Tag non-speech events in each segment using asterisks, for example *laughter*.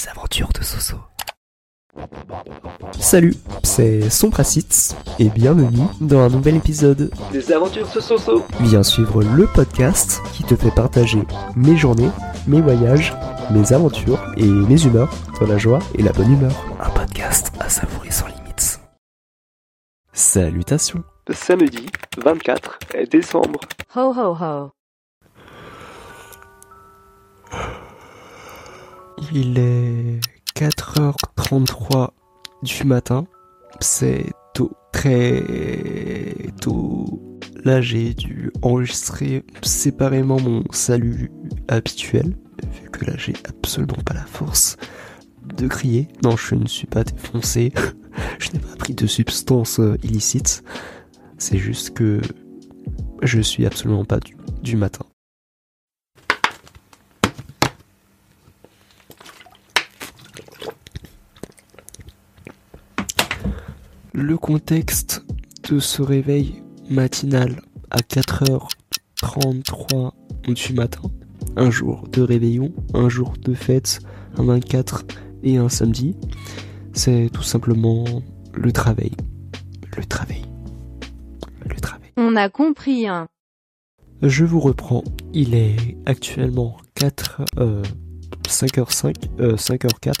Les aventures de Soso. Salut, c'est Sompracitz et bienvenue dans un nouvel épisode Les aventures de Soso. Viens suivre le podcast qui te fait partager mes journées, mes voyages, mes aventures et mes humeurs dans la joie et la bonne humeur. Un podcast à savourer sans limites. Salutations. Samedi 24 décembre. Ho ho ho. Il est 4h33 du matin. C'est tôt, très tôt. Là, j'ai dû enregistrer séparément mon salut habituel, vu que là, j'ai absolument pas la force de crier. Non, je ne suis pas défoncé. *laughs* je n'ai pas pris de substances euh, illicites. C'est juste que je suis absolument pas du, du matin. Le contexte de ce réveil matinal à 4h33 du matin, un jour de réveillon, un jour de fête, un 24 et un samedi, c'est tout simplement le travail. Le travail. Le travail. On a compris, hein. Je vous reprends. Il est actuellement 4 euh, 5h5 euh, 5h04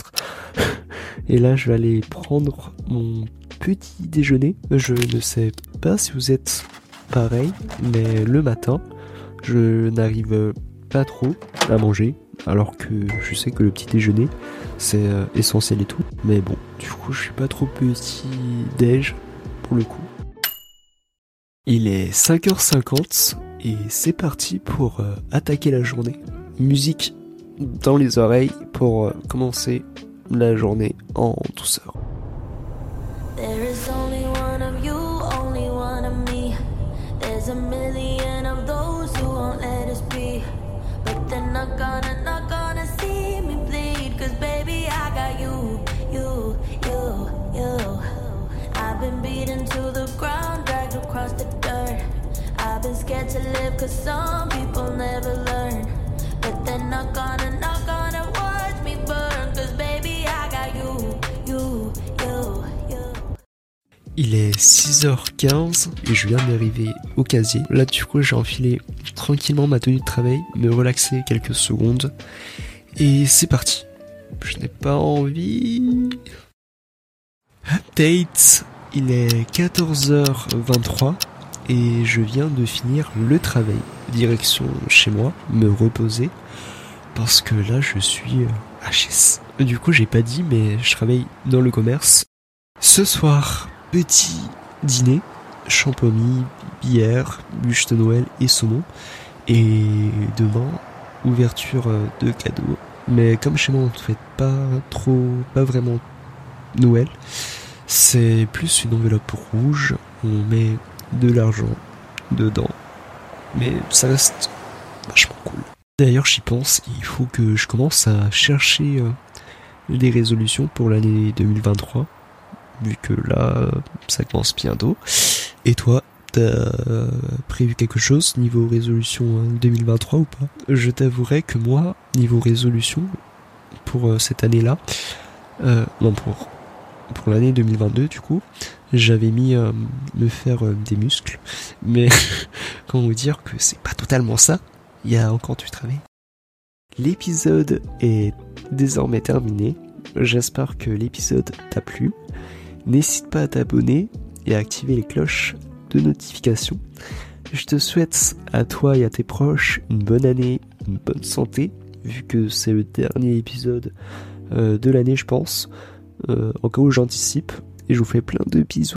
et là je vais aller prendre mon petit déjeuner. Je ne sais pas si vous êtes pareil, mais le matin, je n'arrive pas trop à manger alors que je sais que le petit déjeuner c'est euh, essentiel et tout. Mais bon, du coup, je suis pas trop petit déj pour le coup. Il est 5h50 et c'est parti pour euh, attaquer la journée. Musique dans les oreilles pour euh, commencer la journée en douceur. A million me scared to live cause some people never Il est 6h15 et je viens d'arriver au casier. Là du coup j'ai enfilé tranquillement ma tenue de travail, me relaxer quelques secondes et c'est parti. Je n'ai pas envie. Update, il est 14h23 et je viens de finir le travail. Direction chez moi, me reposer parce que là je suis euh, HS. Du coup j'ai pas dit mais je travaille dans le commerce. Ce soir, petit dîner, champomis, bière, bûche de Noël et saumon. Et demain, ouverture euh, de cadeaux. Mais comme chez moi on ne fait pas trop, pas vraiment Noël, c'est plus une enveloppe rouge, on met de l'argent dedans. Mais ça reste vachement cool. D'ailleurs j'y pense, il faut que je commence à chercher euh, les résolutions pour l'année 2023 vu que là, euh, ça commence bientôt. Et toi, t'as euh, prévu quelque chose niveau résolution euh, 2023 ou pas? Je t'avouerai que moi, niveau résolution, pour euh, cette année-là, euh, non pour pour l'année 2022 du coup, j'avais mis euh, me faire euh, des muscles, mais *laughs* comment vous dire que c'est pas totalement ça? Il y a encore du travail. L'épisode est désormais terminé. J'espère que l'épisode t'a plu. N'hésite pas à t'abonner et à activer les cloches de notification. Je te souhaite à toi et à tes proches une bonne année, une bonne santé, vu que c'est le dernier épisode euh, de l'année, je pense. Euh, en cas où j'anticipe, et je vous fais plein de bisous.